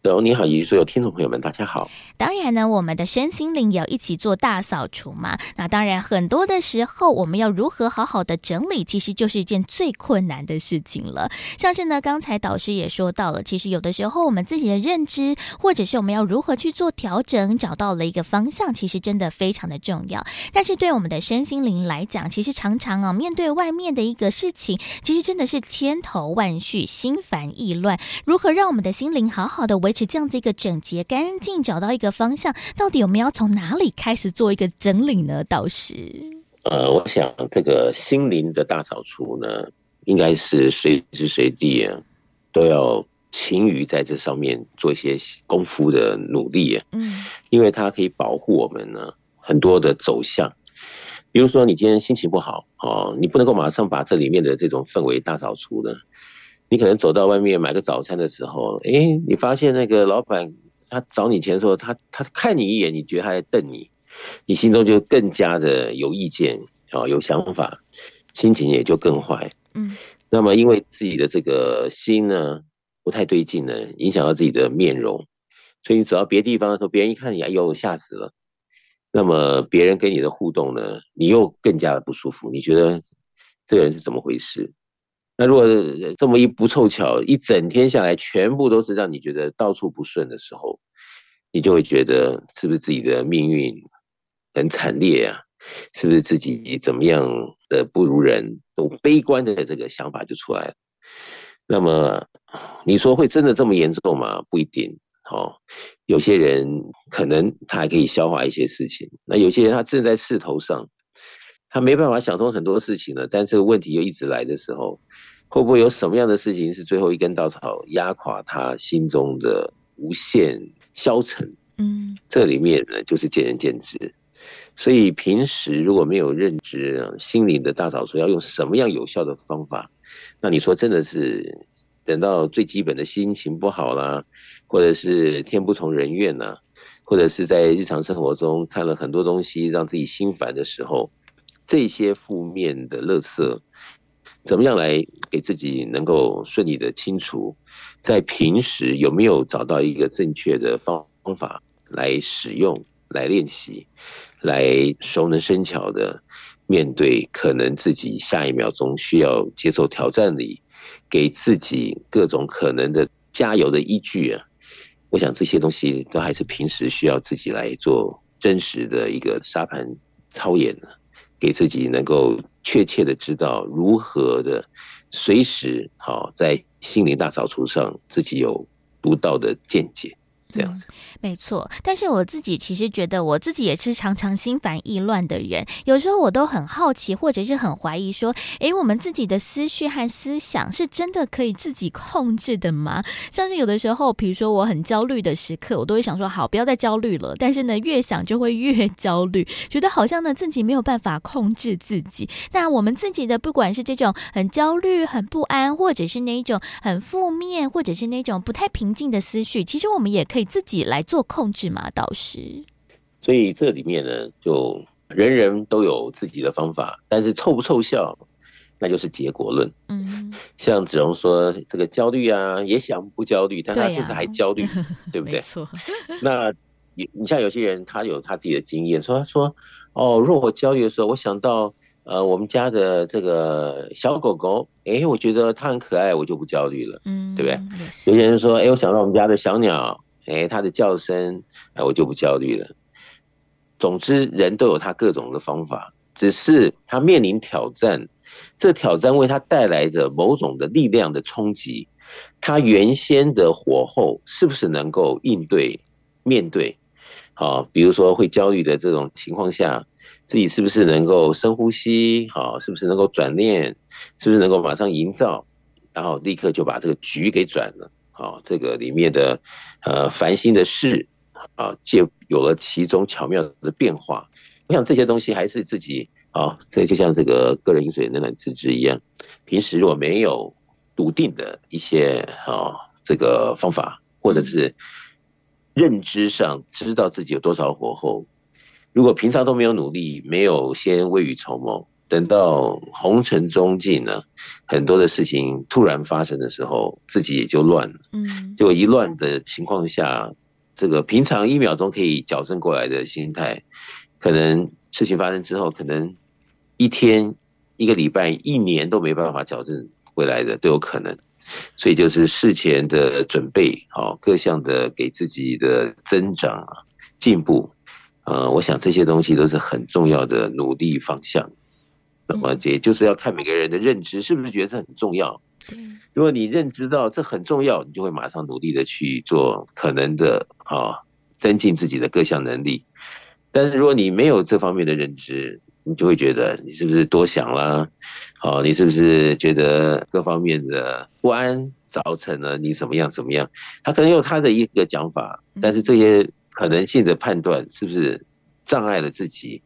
有你好，以及所有听众朋友们，大家好。当然呢，我们的身心灵也要一起做大扫除嘛。那当然，很多的时候，我们要如何好好的整理，其实就是一件最困难的事情了。像是呢，刚才导师也说到了，其实有的时候我们自己的认知，或者是我们要如何去做调整，找到了一个方向，其实真的非常的重要。但是对我们的身心灵来讲，其实常常啊，面对外面的一个事情，其实真的是千头万绪，心烦意乱。如何让我们的心灵好好的维维持这样子一个整洁干净，找到一个方向，到底我们要从哪里开始做一个整理呢？导师，呃，我想这个心灵的大扫除呢，应该是随时随地啊，都要勤于在这上面做一些功夫的努力啊。嗯，因为它可以保护我们呢很多的走向。比如说，你今天心情不好哦，你不能够马上把这里面的这种氛围大扫除呢。你可能走到外面买个早餐的时候，诶，你发现那个老板他找你钱的时候，他他看你一眼，你觉得他在瞪你，你心中就更加的有意见啊，有想法，心情也就更坏。嗯，那么因为自己的这个心呢不太对劲呢，影响到自己的面容，所以你走到别地方的时候，别人一看你，哎呦吓死了。那么别人跟你的互动呢，你又更加的不舒服，你觉得这个人是怎么回事？那如果这么一不凑巧，一整天下来全部都是让你觉得到处不顺的时候，你就会觉得是不是自己的命运很惨烈啊？是不是自己怎么样的不如人？都悲观的这个想法就出来了。那么你说会真的这么严重吗？不一定哦，有些人可能他还可以消化一些事情，那有些人他正在势头上，他没办法想通很多事情了，但这个问题又一直来的时候，会不会有什么样的事情是最后一根稻草压垮他心中的无限消沉？嗯，这里面呢就是见仁见智。所以平时如果没有认知心灵的大扫除要用什么样有效的方法，那你说真的是等到最基本的心情不好啦，或者是天不从人愿呐，或者是在日常生活中看了很多东西让自己心烦的时候，这些负面的垃圾，怎么样来给自己能够顺利的清除？在平时有没有找到一个正确的方法来使用、来练习？来熟能生巧的面对可能自己下一秒钟需要接受挑战里，给自己各种可能的加油的依据啊！我想这些东西都还是平时需要自己来做真实的一个沙盘操演呢，给自己能够确切的知道如何的随时好在心灵大扫除上自己有独到的见解。这样子，嗯，没错。但是我自己其实觉得，我自己也是常常心烦意乱的人。有时候我都很好奇，或者是很怀疑，说：诶，我们自己的思绪和思想是真的可以自己控制的吗？像是有的时候，比如说我很焦虑的时刻，我都会想说：好，不要再焦虑了。但是呢，越想就会越焦虑，觉得好像呢自己没有办法控制自己。那我们自己的，不管是这种很焦虑、很不安，或者是那一种很负面，或者是那种不太平静的思绪，其实我们也可以。自己来做控制嘛，导师。所以这里面呢，就人人都有自己的方法，但是凑不凑效，那就是结果论。嗯，像子荣说这个焦虑啊，也想不焦虑，但他就是还焦虑，对，啊、对不对？没错。那你你像有些人，他有他自己的经验，说他说哦，若我焦虑的时候，我想到呃我们家的这个小狗狗，哎，我觉得它很可爱，我就不焦虑了，嗯，对不对？有些人说，哎，我想到我们家的小鸟。哎，他的叫声，哎，我就不焦虑了。总之，人都有他各种的方法，只是他面临挑战，这挑战为他带来的某种的力量的冲击，他原先的火候是不是能够应对面对？好，比如说会焦虑的这种情况下，自己是不是能够深呼吸？好，是不是能够转念？是不是能够马上营造，然后立刻就把这个局给转了？好，这个里面的。呃，烦心的事啊，就有了其中巧妙的变化。我想这些东西还是自己啊，这就像这个个人饮水冷暖自知一样。平时如果没有笃定的一些啊，这个方法，或者是认知上知道自己有多少火候，如果平常都没有努力，没有先未雨绸缪。等到红尘中尽呢，很多的事情突然发生的时候，自己也就乱了。嗯，就一乱的情况下，这个平常一秒钟可以矫正过来的心态，可能事情发生之后，可能一天、一个礼拜、一年都没办法矫正回来的都有可能。所以就是事前的准备，好各项的给自己的增长、进步，呃，我想这些东西都是很重要的努力方向。那么，也就是要看每个人的认知是不是觉得这很重要。如果你认知到这很重要，你就会马上努力的去做可能的啊，增进自己的各项能力。但是如果你没有这方面的认知，你就会觉得你是不是多想了？好，你是不是觉得各方面的不安造成了你怎么样怎么样？他可能有他的一个讲法，但是这些可能性的判断是不是？障碍了自己，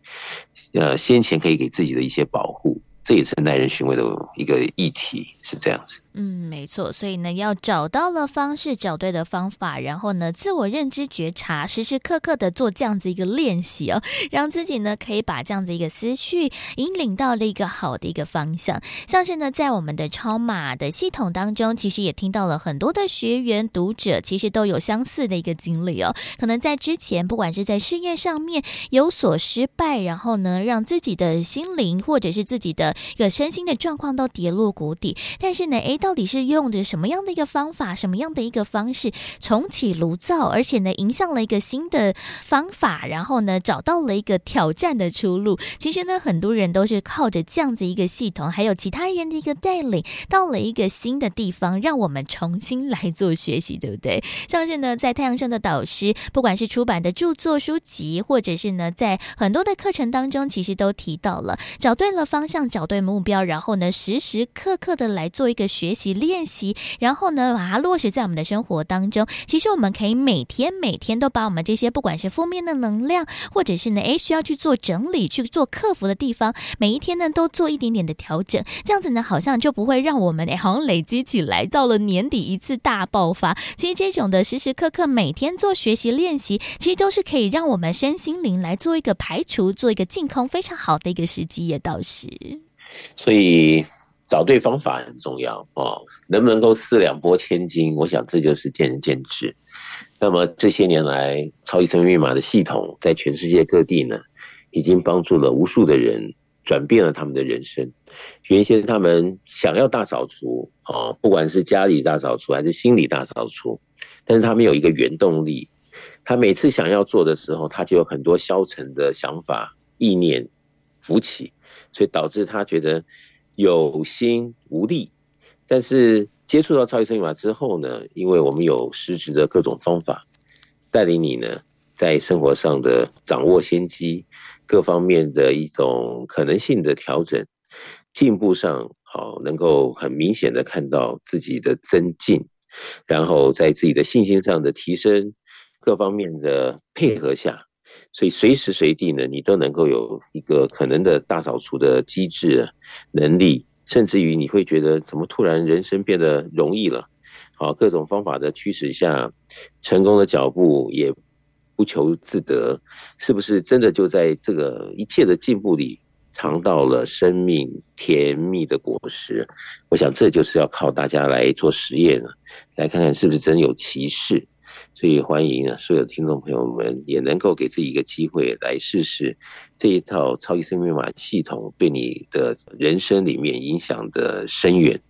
呃，先前可以给自己的一些保护，这也是耐人寻味的一个议题，是这样子。嗯，没错，所以呢，要找到了方式，找对的方法，然后呢，自我认知觉察，时时刻刻的做这样子一个练习哦，让自己呢可以把这样子一个思绪引领到了一个好的一个方向。像是呢，在我们的超马的系统当中，其实也听到了很多的学员读者，其实都有相似的一个经历哦。可能在之前，不管是在事业上面有所失败，然后呢，让自己的心灵或者是自己的一个身心的状况都跌落谷底。但是呢，诶，到底是用着什么样的一个方法，什么样的一个方式重启炉灶，而且呢，迎向了一个新的方法，然后呢，找到了一个挑战的出路。其实呢，很多人都是靠着这样子一个系统，还有其他人的一个带领，到了一个新的地方，让我们重新来做学习，对不对？像是呢，在太阳上的导师，不管是出版的著作书籍，或者是呢，在很多的课程当中，其实都提到了，找对了方向，找对目标，然后呢，时时刻刻的来做一个学习练习，然后呢，把它落实在我们的生活当中。其实我们可以每天每天都把我们这些不管是负面的能量，或者是呢，诶，需要去做整理、去做克服的地方，每一天呢，都做一点点的调整，这样子呢，好像就不会让我们诶，好像累积起来，到了年底一次大爆发。其实这种的时时刻刻每天做学习练习，其实都是可以让我们身心灵来做一个排除、做一个净空，非常好的一个时机，也倒是。所以找对方法很重要哦，能不能够四两拨千斤，我想这就是见仁见智。那么这些年来，超级生命密码的系统在全世界各地呢，已经帮助了无数的人转变了他们的人生。原先他们想要大扫除啊，不管是家里大扫除还是心理大扫除，但是他们有一个原动力。他每次想要做的时候，他就有很多消沉的想法、意念浮起，所以导致他觉得有心无力。但是接触到超级生命密码之后呢，因为我们有实质的各种方法带领你呢，在生活上的掌握先机，各方面的一种可能性的调整。进步上，好，能够很明显的看到自己的增进，然后在自己的信心上的提升，各方面的配合下，所以随时随地呢，你都能够有一个可能的大扫除的机制能力，甚至于你会觉得怎么突然人生变得容易了，好，各种方法的驱使下，成功的脚步也不求自得，是不是真的就在这个一切的进步里？尝到了生命甜蜜的果实，我想这就是要靠大家来做实验了，来看看是不是真有其事。所以欢迎啊，所有的听众朋友们也能够给自己一个机会来试试这一套超级生命码系统对你的人生里面影响的深远。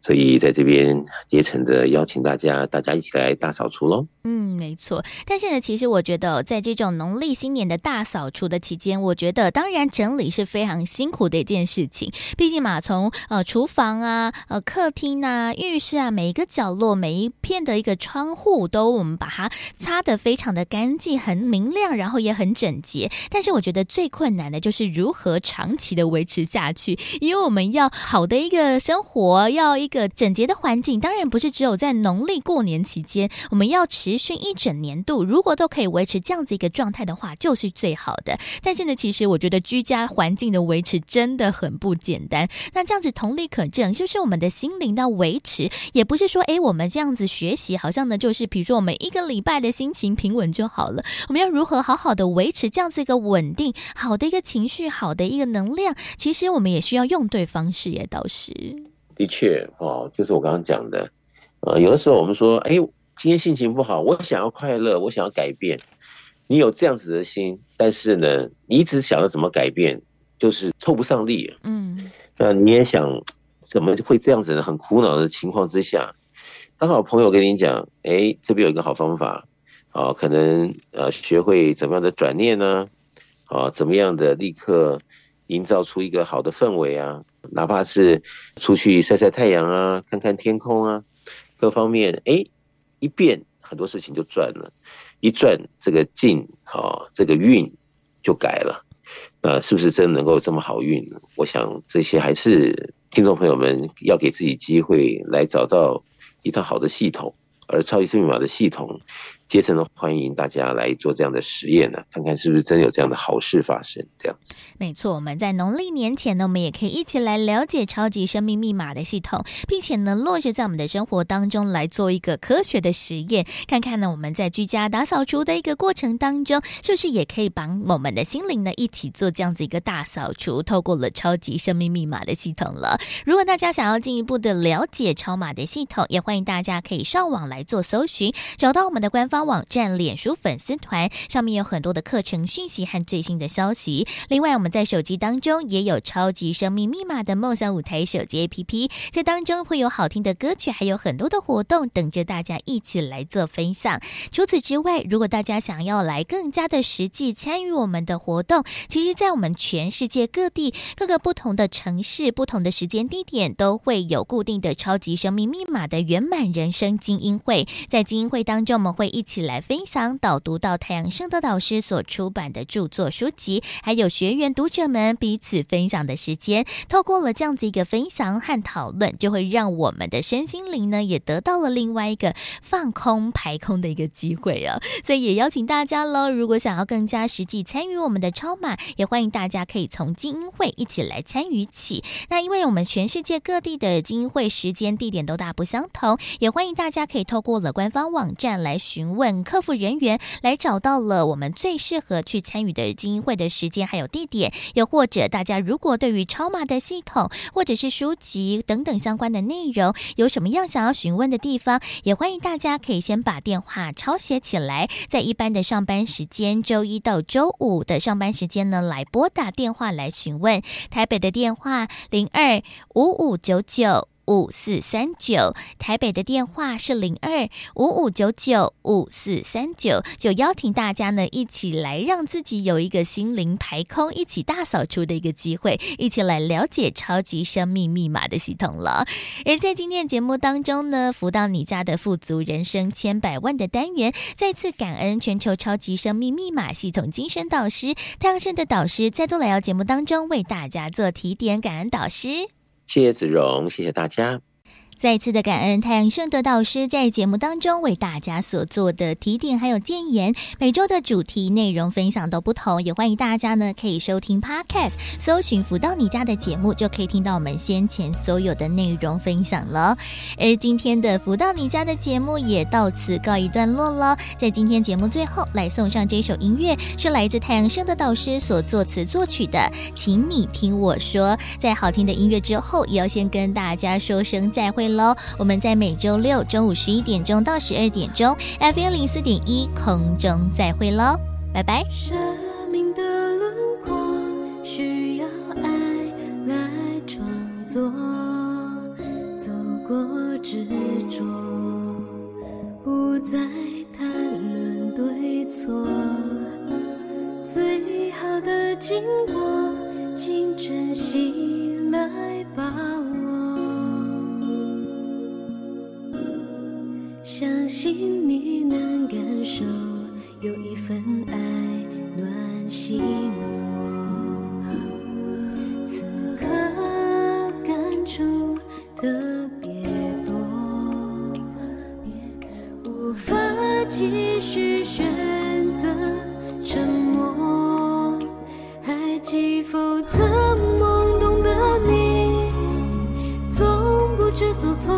所以在这边竭诚的邀请大家，大家一起来大扫除喽。嗯，没错。但是呢，其实我觉得在这种农历新年的大扫除的期间，我觉得当然整理是非常辛苦的一件事情。毕竟嘛，从呃厨房啊、呃客厅啊、浴室啊，每一个角落、每一片的一个窗户，都我们把它擦得非常的干净、很明亮，然后也很整洁。但是我觉得最困难的就是如何长期的维持下去，因为我们要好的一个生活，要一。个整洁的环境当然不是只有在农历过年期间，我们要持续一整年度，如果都可以维持这样子一个状态的话，就是最好的。但是呢，其实我觉得居家环境的维持真的很不简单。那这样子同理可证，就是我们的心灵的维持，也不是说诶，我们这样子学习，好像呢就是比如说我们一个礼拜的心情平稳就好了。我们要如何好好的维持这样子一个稳定、好的一个情绪、好的一个能量？其实我们也需要用对方式，也倒是。的确，哦，就是我刚刚讲的，呃，有的时候我们说，哎，今天心情不好，我想要快乐，我想要改变。你有这样子的心，但是呢，你一直想要怎么改变，就是凑不上力。嗯，那你也想怎么会这样子呢？很苦恼的情况之下，刚好朋友跟你讲，哎，这边有一个好方法，啊，可能呃学会怎么样的转念呢？啊，怎么样的立刻营造出一个好的氛围啊？哪怕是出去晒晒太阳啊，看看天空啊，各方面，哎，一变很多事情就转了，一转这个境，好，这个运就改了，那是不是真能够这么好运？我想这些还是听众朋友们要给自己机会来找到一套好的系统，而超级密码的系统。竭诚的欢迎大家来做这样的实验呢，看看是不是真有这样的好事发生。这样子，没错。我们在农历年前呢，我们也可以一起来了解超级生命密码的系统，并且呢，落实在我们的生活当中来做一个科学的实验，看看呢，我们在居家打扫除的一个过程当中，是不是也可以帮我们的心灵呢一起做这样子一个大扫除？透过了超级生命密码的系统了。如果大家想要进一步的了解超码的系统，也欢迎大家可以上网来做搜寻，找到我们的官方。网站、脸书粉丝团，上面有很多的课程讯息和最新的消息。另外，我们在手机当中也有超级生命密码的梦想舞台手机 APP，在当中会有好听的歌曲，还有很多的活动等着大家一起来做分享。除此之外，如果大家想要来更加的实际参与我们的活动，其实，在我们全世界各地各个不同的城市、不同的时间地点，都会有固定的超级生命密码的圆满人生精英会。在精英会当中，我们会一起来分享导读到太阳盛德导师所出版的著作书籍，还有学员读者们彼此分享的时间。透过了这样子一个分享和讨论，就会让我们的身心灵呢，也得到了另外一个放空排空的一个机会啊。所以也邀请大家喽，如果想要更加实际参与我们的超码，也欢迎大家可以从精英会一起来参与起。那因为我们全世界各地的精英会时间地点都大不相同，也欢迎大家可以透过了官方网站来询问客服人员，来找到了我们最适合去参与的精英会的时间还有地点。又或者大家如果对于超码的系统或者是书籍等等相关的内容有什么样想要询问的地方，也欢迎大家可以先把电话抄写起来，在一般的上班时间，周一到周五的上班时间呢，来拨打电话来询问。台北的电话零二五五九九。五四三九，台北的电话是零二五五九九五四三九，就邀请大家呢一起来让自己有一个心灵排空、一起大扫除的一个机会，一起来了解超级生命密码的系统了。而在今天节目当中呢，福到你家的富足人生千百万的单元，再次感恩全球超级生命密码系统精神导师太阳盛的导师再度来到节目当中为大家做提点，感恩导师。谢谢子荣，谢谢大家。再次的感恩太阳盛德导师在节目当中为大家所做的提点还有建言，每周的主题内容分享都不同，也欢迎大家呢可以收听 Podcast，搜寻福到你家的节目，就可以听到我们先前所有的内容分享了。而今天的福到你家的节目也到此告一段落了，在今天节目最后来送上这首音乐，是来自太阳盛德导师所作词作曲的，请你听我说。在好听的音乐之后，也要先跟大家说声再会喽！我们在每周六中午十一点钟到十二点钟，FM 零四点一空中再会喽，拜拜。生命的轮廓需要爱来创作，走过执着，不再谈论对错，最好的经过，请珍惜来把握。相信你能感受，有一份爱暖心我。此刻感触特别多，无法继续选择沉默，还记否曾懵懂的你，总不知所措，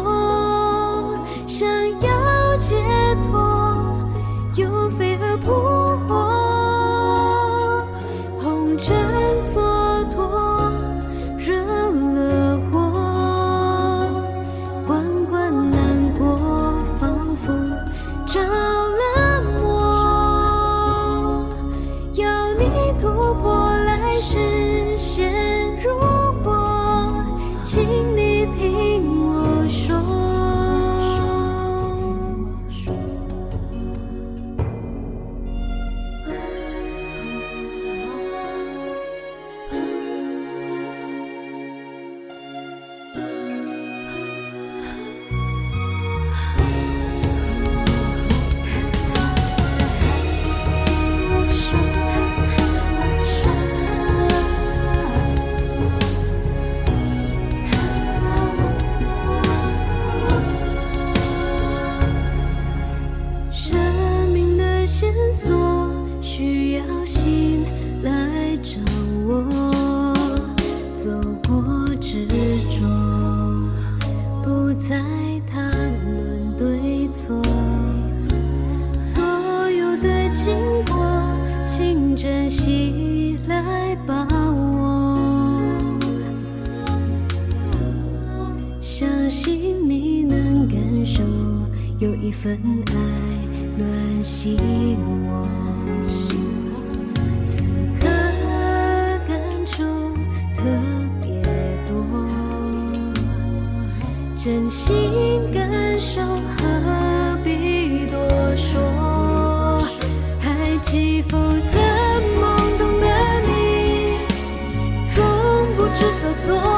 就做